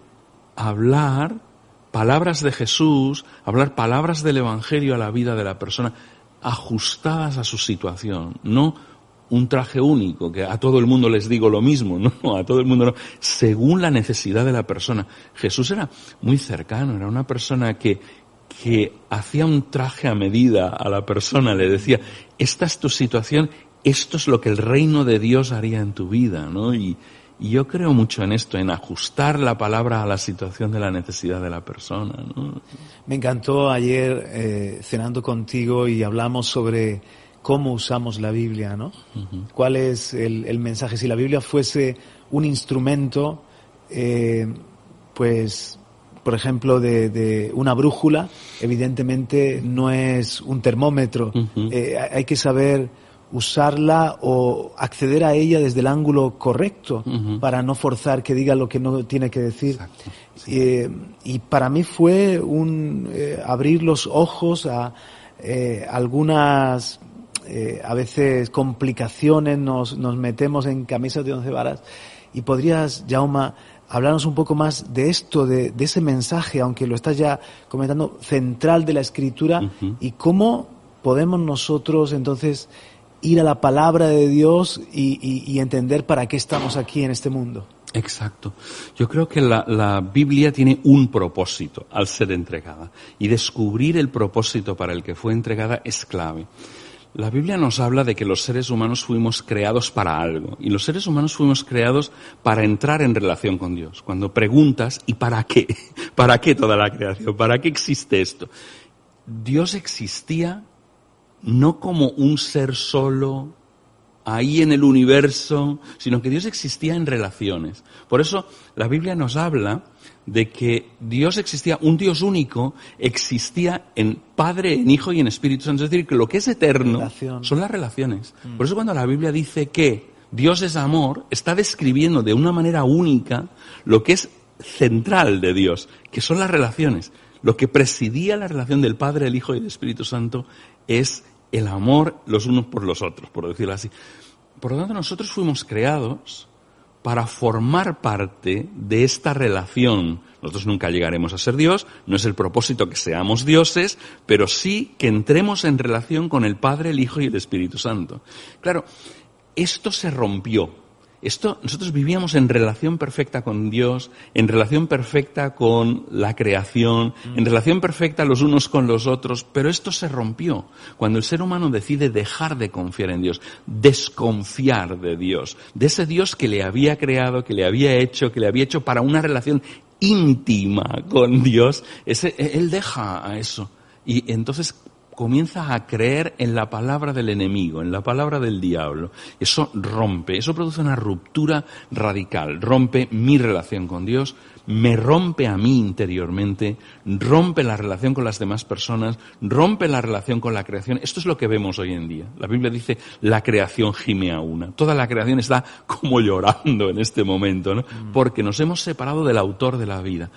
hablar palabras de Jesús, hablar palabras del Evangelio a la vida de la persona, ajustadas a su situación, no un traje único, que a todo el mundo les digo lo mismo, no, a todo el mundo no, según la necesidad de la persona. Jesús era muy cercano, era una persona que, que hacía un traje a medida a la persona, le decía, esta es tu situación esto es lo que el reino de Dios haría en tu vida, ¿no? Y, yo creo mucho en esto, en ajustar la palabra a la situación de la necesidad de la persona, ¿no? Me encantó ayer eh, cenando contigo y hablamos sobre cómo usamos la Biblia, ¿no? ¿Cuál es el, mensaje? Si la Biblia fuese un instrumento, eh, pues por ejemplo, de, una brújula, evidentemente no es un termómetro. Eh, hay que saber usarla o acceder a ella desde el ángulo correcto para no forzar que diga lo que no tiene que decir. Eh, y para mí fue un eh, abrir los ojos a eh, algunas a veces complicaciones, nos, nos metemos en camisas de once varas. Y podrías, Jauma, hablarnos un poco más de esto, de, ese mensaje, aunque lo estás ya comentando, central de la escritura y cómo podemos nosotros entonces ir a la palabra de Dios y, entender para qué estamos aquí en este mundo. Exacto. Yo creo que la, la, Biblia tiene un propósito al ser entregada y descubrir el propósito para el que fue entregada es clave. La Biblia nos habla de que los seres humanos fuimos creados para algo y los seres humanos fuimos creados para entrar en relación con Dios. Cuando preguntas, ¿y para qué? ¿Para qué toda la creación? ¿Para qué existe esto? Dios existía no como un ser solo ahí en el universo, sino que Dios existía en relaciones. Por eso la Biblia nos habla de que Dios existía, un Dios único, existía en Padre, en Hijo y en Espíritu Santo. Es decir, que lo que es eterno son las relaciones. Mm. Por eso cuando la Biblia dice que Dios es amor, está describiendo de una manera única lo que es central de Dios, que son las relaciones. Lo que presidía la relación del Padre, el Hijo y el Espíritu Santo es el amor los unos por los otros, por decirlo así. Por lo tanto, nosotros fuimos creados para formar parte de esta relación. Nosotros nunca llegaremos a ser Dios, no es el propósito que seamos dioses, pero sí que entremos en relación con el Padre, el Hijo y el Espíritu Santo. Claro, esto se rompió esto, nosotros vivíamos en relación perfecta con Dios, en relación perfecta con la creación, mm. en relación perfecta los unos con los otros, pero esto se rompió cuando el ser humano decide dejar de confiar en Dios, desconfiar de Dios, de ese Dios que le había creado, que le había hecho, que le había hecho para una relación íntima con Dios, ese, él deja a eso. Y entonces comienza a creer en la palabra del enemigo, en la palabra del diablo. Eso rompe, eso produce una ruptura radical, rompe mi relación con Dios, me rompe a mí interiormente, rompe la relación con las demás personas, rompe la relación con la creación. Esto es lo que vemos hoy en día. La Biblia dice, la creación gime a una. Toda la creación está como llorando en este momento, ¿no? Mm. Porque nos hemos separado del autor de la vida.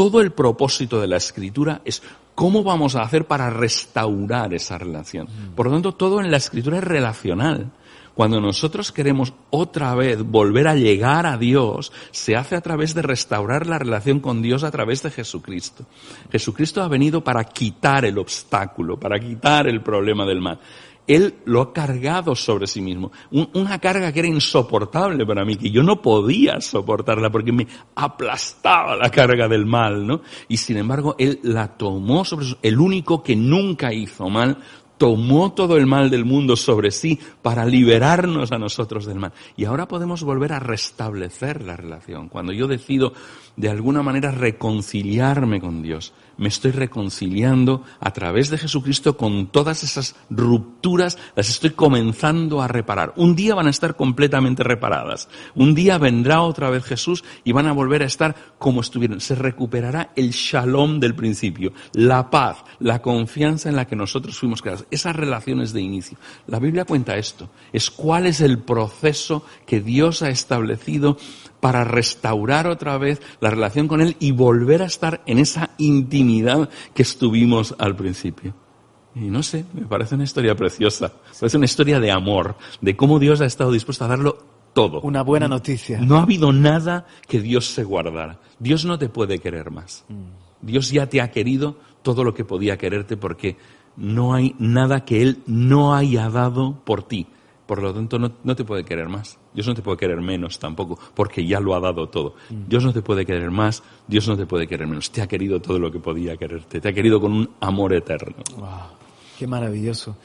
Todo el propósito de la escritura es ¿Cómo vamos a hacer para restaurar esa relación? Mm. Por lo tanto, todo en la escritura es relacional. Cuando nosotros queremos otra vez volver a llegar a Dios, se hace a través de restaurar la relación con Dios a través de Jesucristo. Jesucristo ha venido para quitar el obstáculo, para quitar el problema del mal. Él lo ha cargado sobre sí mismo. una carga que era insoportable para mí, que yo no podía soportarla porque me aplastaba la carga del mal, ¿no? Y sin embargo, Él la tomó sobre sí, el único que nunca hizo mal, tomó todo el mal del mundo sobre sí para liberarnos a nosotros del mal. Y ahora podemos volver a restablecer la relación. Cuando yo decido de alguna manera reconciliarme con Dios, me estoy reconciliando a través de Jesucristo con todas esas rupturas, las estoy comenzando a reparar. Un día van a estar completamente reparadas. Un día vendrá otra vez Jesús y van a volver a estar como estuvieron. Se recuperará el shalom del principio, la paz, la confianza en la que nosotros fuimos creados, esas relaciones de inicio. La Biblia cuenta esto, es cuál es el proceso que Dios ha establecido para restaurar otra vez la relación con Él y volver a estar en esa intimidad que estuvimos al principio. Y no sé, me parece una historia preciosa, parece una historia de amor, de cómo Dios ha estado dispuesto a darlo todo. Una buena noticia. No ha habido nada que Dios se guardara. Dios no te puede querer más. Mm. Dios ya te ha querido todo lo que podía quererte porque no hay nada que Él no haya dado por ti. Por lo tanto, no, te puede querer más. Dios no te puede querer menos tampoco, porque ya lo ha dado todo. Mm. Dios no te puede querer más, Dios no te puede querer menos. Te ha querido todo lo que podía quererte. Te ha querido con un amor eterno. ¡Qué maravilloso!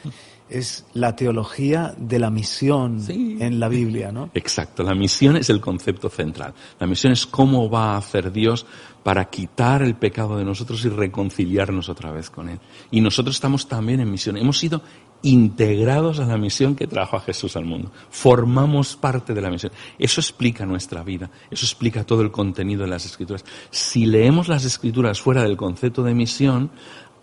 Es la teología de la misión en la Biblia, ¿no? Exacto. La misión es el concepto central. La misión es cómo va a hacer Dios para quitar el pecado de nosotros y reconciliarnos otra vez con Él. Y nosotros estamos también en misión. Hemos sido integrados a la misión que trajo a Jesús al mundo. Formamos parte de la misión. Eso explica nuestra vida, eso explica todo el contenido de las escrituras. Si leemos las escrituras fuera del concepto de misión,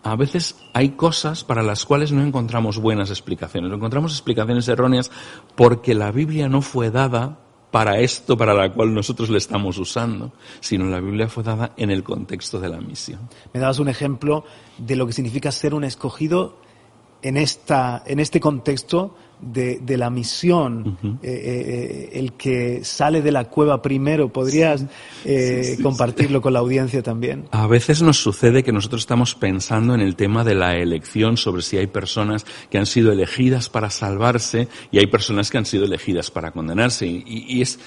a veces hay cosas para las cuales no encontramos buenas explicaciones. Encontramos explicaciones erróneas porque la Biblia no fue dada para esto para la cual nosotros le estamos usando, sino la Biblia fue dada en el contexto de la misión. Me dabas un ejemplo de lo que significa ser un escogido en, esta, en este contexto de, de la misión, eh, eh, el que sale de la cueva primero, ¿podrías eh, compartirlo con la audiencia también? A veces nos sucede que nosotros estamos pensando en el tema de la elección, sobre si hay personas que han sido elegidas para salvarse y hay personas que han sido elegidas para condenarse. Y, y es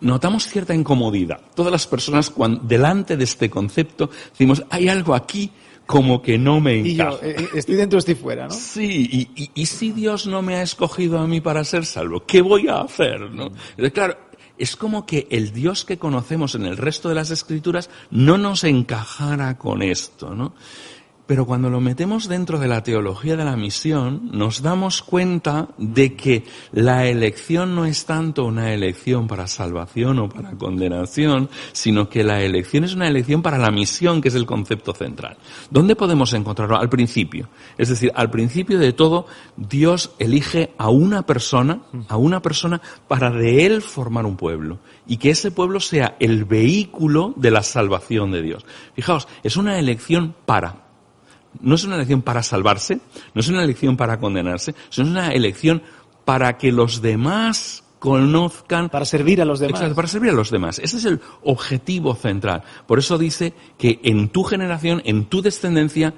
notamos cierta incomodidad. Todas las personas, cuando, delante de este concepto, decimos, hay algo aquí como que no me encaja. Y yo, eh, eh, estoy dentro, estoy fuera, ¿no? Sí, y, y, si Dios no me ha escogido a mí para ser salvo, ¿qué voy a hacer, no? Claro, es como que el Dios que conocemos en el resto de las escrituras no nos encajara con esto, ¿no? Pero cuando lo metemos dentro de la teología de la misión, nos damos cuenta de que la elección no es tanto una elección para salvación o para condenación, sino que la elección es una elección para la misión, que es el concepto central. ¿Dónde podemos encontrarlo? Al principio. Es decir, al principio de todo, Dios elige a una persona, a una persona para de él formar un pueblo. Y que ese pueblo sea el vehículo de la salvación de Dios. Fijaos, es una elección para no es una elección para salvarse, no es una elección para condenarse, sino es una elección para que los demás conozcan. Para servir a los demás. para servir a los demás. Ese es el objetivo central. Por eso dice que en tu generación, en tu descendencia,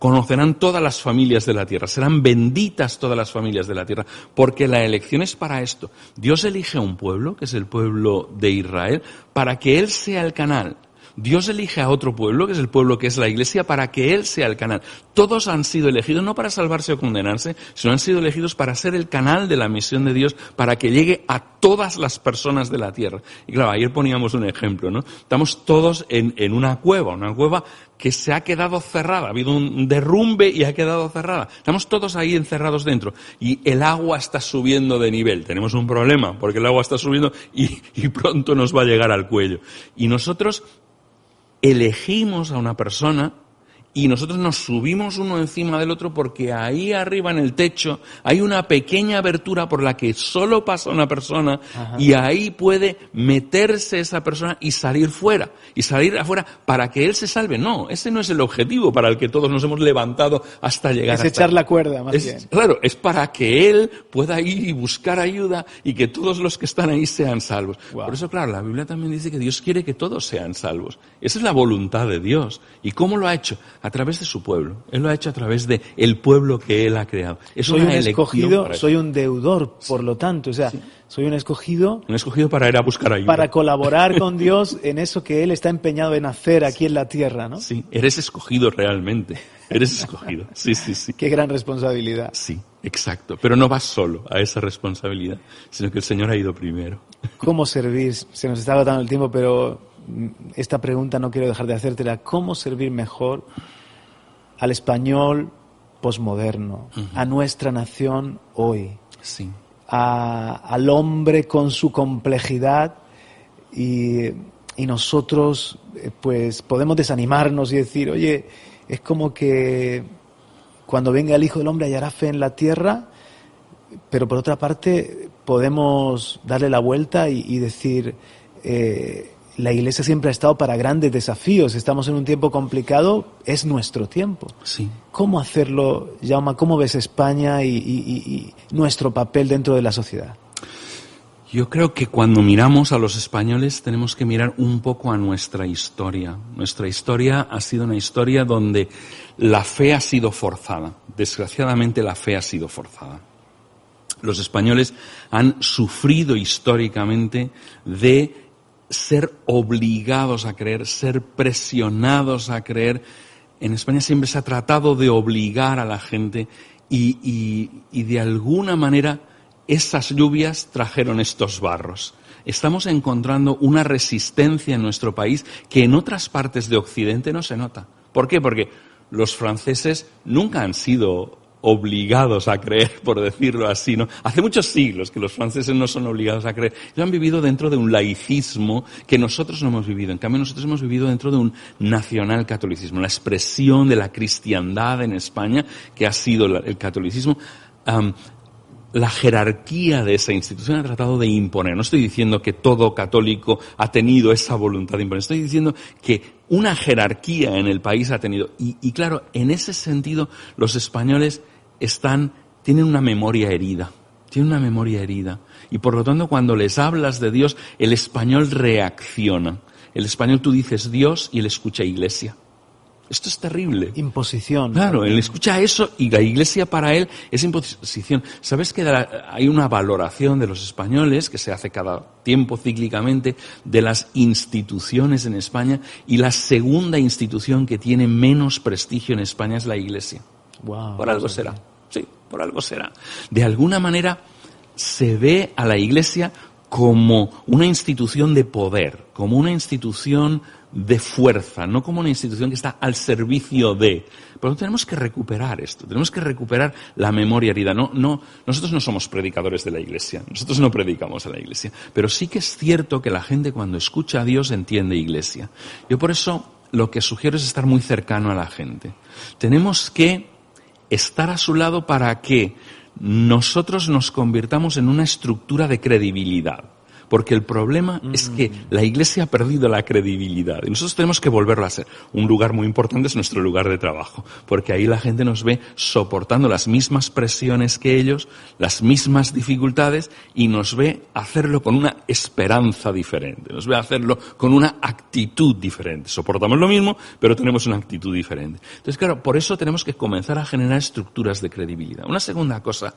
conocerán todas las familias de la tierra, serán benditas todas las familias de la tierra, porque la elección es para esto. Dios elige a un pueblo, que es el pueblo de Israel, para que Él sea el canal Dios elige a otro pueblo, que es el pueblo que es la iglesia, para que Él sea el canal. Todos han sido elegidos no para salvarse o condenarse, sino han sido elegidos para ser el canal de la misión de Dios, para que llegue a todas las personas de la tierra. Y claro, ayer poníamos un ejemplo, ¿no? Estamos todos en, en una cueva, una cueva que se ha quedado cerrada, ha habido un derrumbe y ha quedado cerrada. Estamos todos ahí encerrados dentro y el agua está subiendo de nivel. Tenemos un problema porque el agua está subiendo y, y pronto nos va a llegar al cuello. Y nosotros elegimos a una persona y nosotros nos subimos uno encima del otro porque ahí arriba en el techo hay una pequeña abertura por la que solo pasa una persona y ahí puede meterse esa persona y salir fuera y salir afuera para que él se salve. No, ese no es el objetivo para el que todos nos hemos levantado hasta llegar. Es echar la cuerda, más bien. Claro, es para que él pueda ir y buscar ayuda y que todos los que están ahí sean salvos. Por eso, claro, la Biblia también dice que Dios quiere que todos sean salvos. Esa es la voluntad de Dios. ¿Y cómo lo ha hecho? A través de su pueblo. Él lo ha hecho a través de el pueblo que él ha creado. Es soy un escogido, soy un deudor, por lo tanto, o sea, soy un escogido. Un escogido para ir a buscar ayuda. Para colaborar con Dios en eso que él está empeñado en hacer aquí en la tierra, ¿no? Sí, eres escogido realmente. Eres escogido. Sí, sí, sí. Qué gran responsabilidad. Sí, exacto. Pero no vas solo a esa responsabilidad, sino que el Señor ha ido primero. ¿Cómo servir? Se nos está agotando el tiempo, pero esta pregunta no quiero dejar de hacértela. ¿Cómo servir mejor al español posmoderno, a nuestra nación hoy, Sí. a- al hombre con su complejidad y, y nosotros eh, pues podemos desanimarnos y decir, oye, es como que cuando venga el Hijo del Hombre hallará fe en la tierra, pero por otra parte podemos darle la vuelta y, y decir, eh, la Iglesia siempre ha estado para grandes desafíos, estamos en un tiempo complicado, es nuestro tiempo. Sí. ¿Cómo hacerlo, Jaume? ¿Cómo ves España y, y- y- y nuestro papel dentro de la sociedad? Yo creo que cuando miramos a los españoles tenemos que mirar un poco a nuestra historia. Nuestra historia ha sido una historia donde la fe ha sido forzada. Desgraciadamente la fe ha sido forzada. Los españoles han sufrido históricamente de ser obligados a creer, ser presionados a creer. En España siempre se ha tratado de obligar a la gente y, y- y de alguna manera esas lluvias trajeron estos barros. Estamos encontrando una resistencia en nuestro país que en otras partes de Occidente no se nota. ¿Por qué? Porque los franceses nunca han sido obligados a creer, por decirlo así, ¿no? Hace muchos siglos que los franceses no son obligados a creer. Ellos han vivido dentro de un laicismo que nosotros no hemos vivido. En cambio, nosotros hemos vivido dentro de un nacional-catolicismo, la expresión de la cristiandad en España, que ha sido el catolicismo. La jerarquía de esa institución ha tratado de imponer. No estoy diciendo que todo católico ha tenido esa voluntad de imponer. Estoy diciendo que una jerarquía en el país ha tenido. Y claro, en ese sentido, los españoles están, tienen una memoria herida. Tienen una memoria herida. Y por lo tanto, cuando les hablas de Dios, el español reacciona. El español tú dices Dios y él escucha iglesia. Esto es terrible. Imposición. Claro, él escucha eso y la iglesia para él es imposición. ¿Sabes que hay una valoración de los españoles que se hace cada tiempo cíclicamente de las instituciones en España y la segunda institución que tiene menos prestigio en España es la iglesia? Wow. Por algo será. Sí, por algo será. De alguna manera se ve a la Iglesia como una institución de poder, como una institución de fuerza, no como una institución que está al servicio de. Pero tenemos que recuperar esto, tenemos que recuperar la memoria herida. No, no, nosotros no somos predicadores de la Iglesia, nosotros no predicamos a la Iglesia, pero sí que es cierto que la gente cuando escucha a Dios entiende Iglesia. Yo por eso lo que sugiero es estar muy cercano a la gente. Tenemos que estar a su lado para que nosotros nos convirtamos en una estructura de credibilidad. Porque el problema es que la Iglesia ha perdido la credibilidad y nosotros tenemos que volverlo a ser. Un lugar muy importante es nuestro lugar de trabajo, porque ahí la gente nos ve soportando las mismas presiones que ellos, las mismas dificultades y nos ve hacerlo con una esperanza diferente, nos ve hacerlo con una actitud diferente. Soportamos lo mismo, pero tenemos una actitud diferente. Entonces, claro, por eso tenemos que comenzar a generar estructuras de credibilidad. Una segunda cosa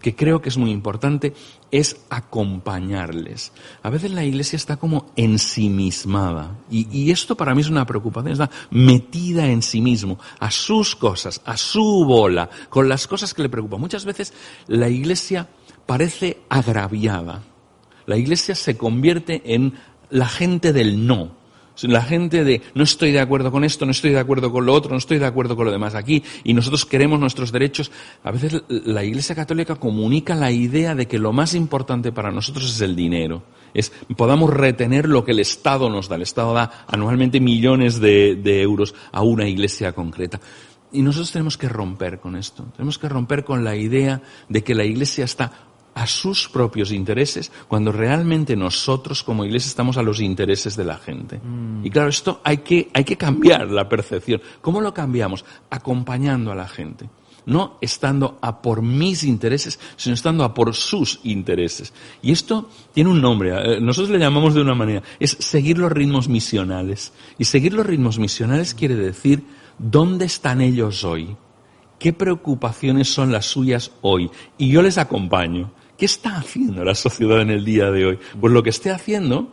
que creo que es muy importante es acompañarles. A veces la iglesia está como ensimismada y, y esto para mí es una preocupación, está metida en sí mismo, a sus cosas, a su bola, con las cosas que le preocupan. Muchas veces la iglesia parece agraviada. La iglesia se convierte en la gente del no. La gente de no estoy de acuerdo con esto, no estoy de acuerdo con lo otro, no estoy de acuerdo con lo demás aquí, y nosotros queremos nuestros derechos. A veces la Iglesia Católica comunica la idea de que lo más importante para nosotros es el dinero. Es podamos retener lo que el Estado nos da. El Estado da anualmente millones de, de euros a una iglesia concreta. Y nosotros tenemos que romper con esto. Tenemos que romper con la idea de que la iglesia está a sus propios intereses cuando realmente nosotros como iglesia estamos a los intereses de la gente. Y claro, esto hay que, hay que cambiar la percepción. ¿Cómo lo cambiamos? Acompañando a la gente. No estando a por mis intereses, sino estando a por sus intereses. Y esto tiene un nombre, eh, nosotros le llamamos de una manera, es seguir los ritmos misionales. Y seguir los ritmos misionales quiere decir dónde están ellos hoy, qué preocupaciones son las suyas hoy. Y yo les acompaño. ¿Qué está haciendo la sociedad en el día de hoy? Pues lo que esté haciendo,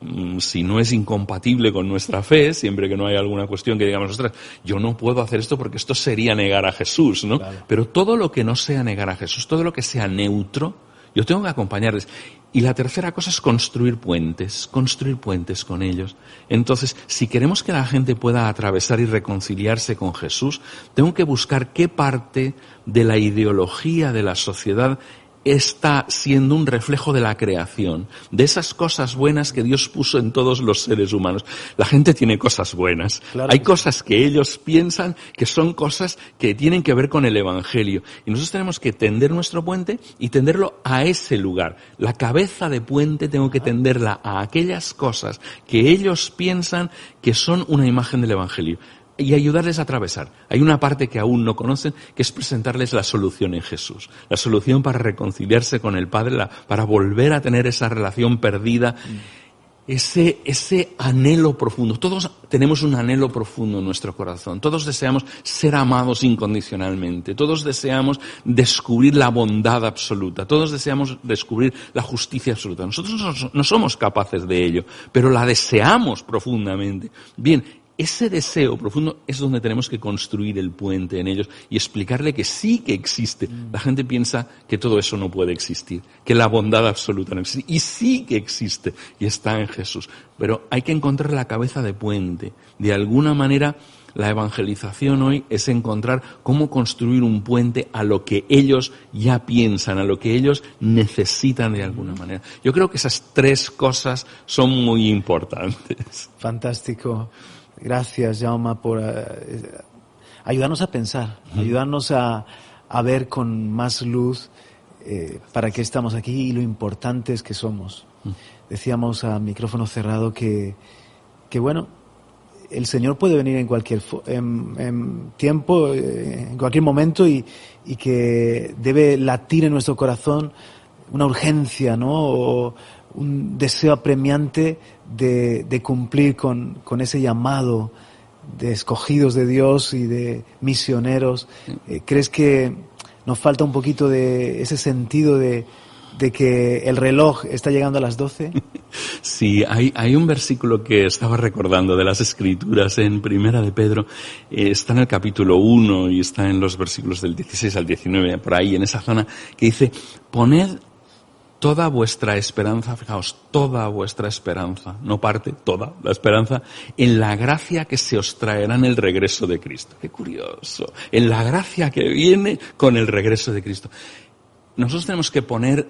mm, si no es incompatible con nuestra fe, siempre que no haya alguna cuestión que digamos, ostras, yo no puedo hacer esto porque esto sería negar a Jesús, ¿no? Claro. Pero todo lo que no sea negar a Jesús, todo lo que sea neutro, Yo tengo que acompañarles. Y la tercera cosa es construir puentes, construir puentes con ellos. Entonces, si queremos que la gente pueda atravesar y reconciliarse con Jesús, tengo que buscar qué parte de la ideología de la sociedad está siendo un reflejo de la creación, de esas cosas buenas que Dios puso en todos los seres humanos. La gente tiene cosas buenas. Hay cosas que ellos piensan que son cosas que tienen que ver con el Evangelio. Y nosotros tenemos que tender nuestro puente y tenderlo a ese lugar. La cabeza de puente tengo que tenderla a aquellas cosas que ellos piensan que son una imagen del Evangelio y ayudarles a atravesar. Hay una parte que aún no conocen, que es presentarles la solución en Jesús. La solución para reconciliarse con el Padre, para volver a tener esa relación perdida, ese, ese anhelo profundo. Todos tenemos un anhelo profundo en nuestro corazón. Todos deseamos ser amados incondicionalmente. Todos deseamos descubrir la bondad absoluta. Todos deseamos descubrir la justicia absoluta. Nosotros no somos capaces de ello, pero la deseamos profundamente. Bien, ese deseo profundo es donde tenemos que construir el puente en ellos y explicarle que sí que existe. La gente piensa que todo eso no puede existir, que la bondad absoluta no existe. Y sí que existe y está en Jesús. Pero hay que encontrar la cabeza de puente. De alguna manera, la evangelización hoy es encontrar cómo construir un puente a lo que ellos ya piensan, a lo que ellos necesitan de alguna manera. Yo creo que esas tres cosas son muy importantes. Fantástico. Gracias, Jauma, por eh, ayudarnos a pensar, ayudarnos a, ver con más luz eh, para qué estamos aquí y lo importantes que somos. Decíamos a micrófono cerrado que, que bueno, el Señor puede venir en cualquier en, tiempo, eh, en cualquier momento y, y, que debe latir en nuestro corazón una urgencia, ¿no? O un deseo apremiante de, cumplir con, ese llamado de escogidos de Dios y de misioneros. Eh, ¿Crees que nos falta un poquito de ese sentido de, que el reloj está llegando a las 12? Sí, hay, hay un versículo que estaba recordando de las Escrituras en Primera de Pedro, eh, está en el capítulo 1 y está en los versículos del 16 al 19, por ahí, en esa zona, que dice, poned toda vuestra esperanza, fijaos, toda vuestra esperanza, no parte, toda la esperanza, en la gracia que se os traerá en el regreso de Cristo. Qué curioso, en la gracia que viene con el regreso de Cristo. Nosotros tenemos que poner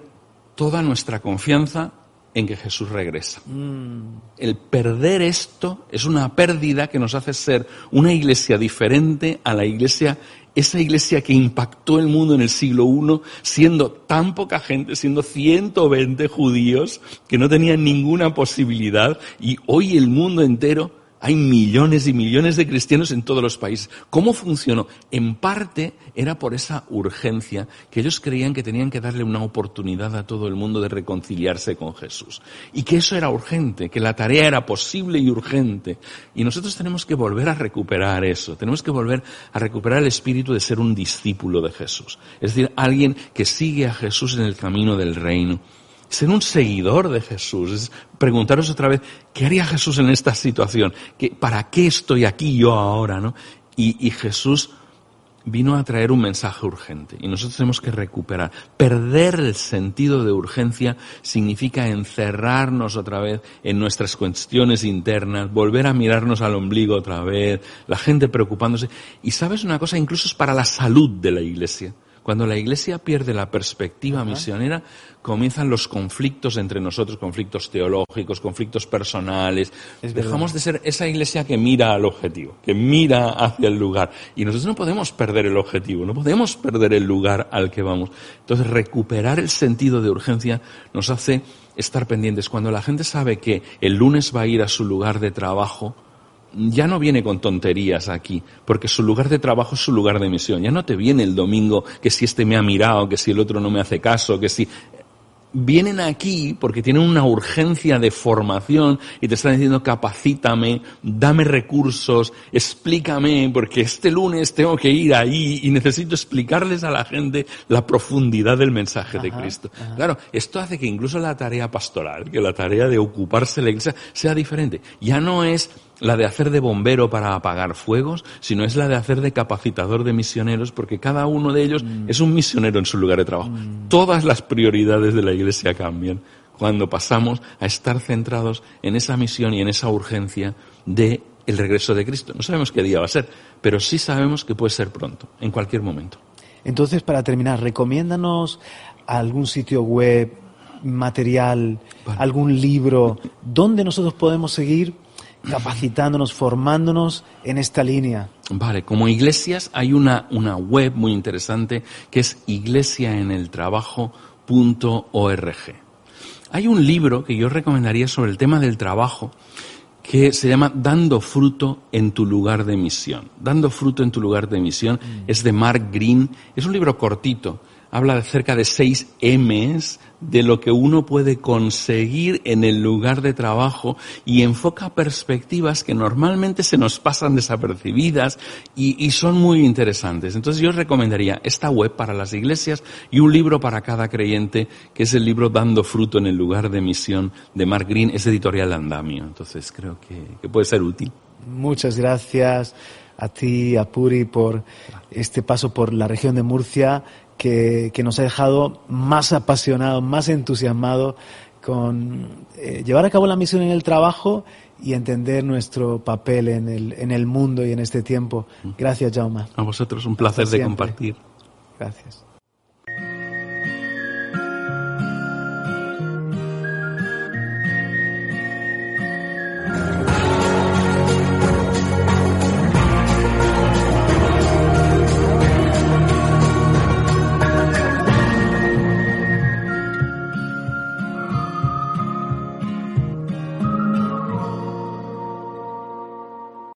toda nuestra confianza en que Jesús regresa. Mm. El perder esto es una pérdida que nos hace ser una iglesia diferente a la iglesia esa iglesia que impactó el mundo en el siglo I, siendo tan poca gente, siendo 120 judíos que no tenían ninguna posibilidad, y hoy el mundo entero hay millones y millones de cristianos en todos los países. ¿Cómo funcionó? En parte era por esa urgencia que ellos creían que tenían que darle una oportunidad a todo el mundo de reconciliarse con Jesús. Y que eso era urgente, que la tarea era posible y urgente. Y nosotros tenemos que volver a recuperar eso. Tenemos que volver a recuperar el espíritu de ser un discípulo de Jesús. Es decir, alguien que sigue a Jesús en el camino del reino ser un seguidor de Jesús, es preguntaros otra vez, ¿qué haría Jesús en esta situación? ¿Para qué estoy aquí yo ahora? ¿no? Y, Jesús vino a traer un mensaje urgente y nosotros tenemos que recuperar. Perder el sentido de urgencia significa encerrarnos otra vez en nuestras cuestiones internas, volver a mirarnos al ombligo otra vez, la gente preocupándose. Y sabes una cosa, incluso es para la salud de la iglesia. Cuando la Iglesia pierde la perspectiva misionera, comienzan los conflictos entre nosotros, conflictos teológicos, conflictos personales. Dejamos de ser esa Iglesia que mira al objetivo, que mira hacia el lugar. Y nosotros no podemos perder el objetivo, no podemos perder el lugar al que vamos. Entonces, recuperar el sentido de urgencia nos hace estar pendientes. Cuando la gente sabe que el lunes va a ir a su lugar de trabajo, ya no viene con tonterías aquí, porque su lugar de trabajo es su lugar de misión. Ya no te viene el domingo que si este me ha mirado, que si el otro no me hace caso, que si... Vienen aquí porque tienen una urgencia de formación y te están diciendo capacítame, dame recursos, explícame, porque este lunes tengo que ir ahí y necesito explicarles a la gente la profundidad del mensaje de Cristo. Claro, esto hace que incluso la tarea pastoral, que la tarea de ocuparse de la iglesia sea diferente. Ya no es la de hacer de bombero para apagar fuegos, sino es la de hacer de capacitador de misioneros, porque cada uno de ellos es un misionero en su lugar de trabajo. Todas las prioridades de la Iglesia cambian cuando pasamos a estar centrados en esa misión y en esa urgencia de el regreso de Cristo. No sabemos qué día va a ser, pero sí sabemos que puede ser pronto, en cualquier momento. Entonces, para terminar, recomiéndanos algún sitio web, material, algún libro, donde nosotros podemos seguir capacitándonos, formándonos en esta línea. Vale, como iglesias hay una, una web muy interesante que es iglesiaeneltrabajo.org. Hay un libro que yo recomendaría sobre el tema del trabajo que se llama Dando fruto en tu lugar de misión. Dando fruto en tu lugar de misión mm. es de Mark Green, es un libro cortito, habla de cerca de seis M's de lo que uno puede conseguir en el lugar de trabajo y enfoca perspectivas que normalmente se nos pasan desapercibidas y, son muy interesantes. Entonces yo recomendaría esta web para las iglesias y un libro para cada creyente, que es el libro Dando fruto en el lugar de misión de Mark Green, es editorial Andamio. Entonces creo que, que puede ser útil. Muchas gracias a ti, a Puri, por este paso por la región de Murcia que, nos ha dejado más apasionado, más entusiasmado con eh, llevar a cabo la misión en el trabajo y entender nuestro papel en el, en el mundo y en este tiempo. Gracias, Jauma. A vosotros, un placer de compartir. Gracias.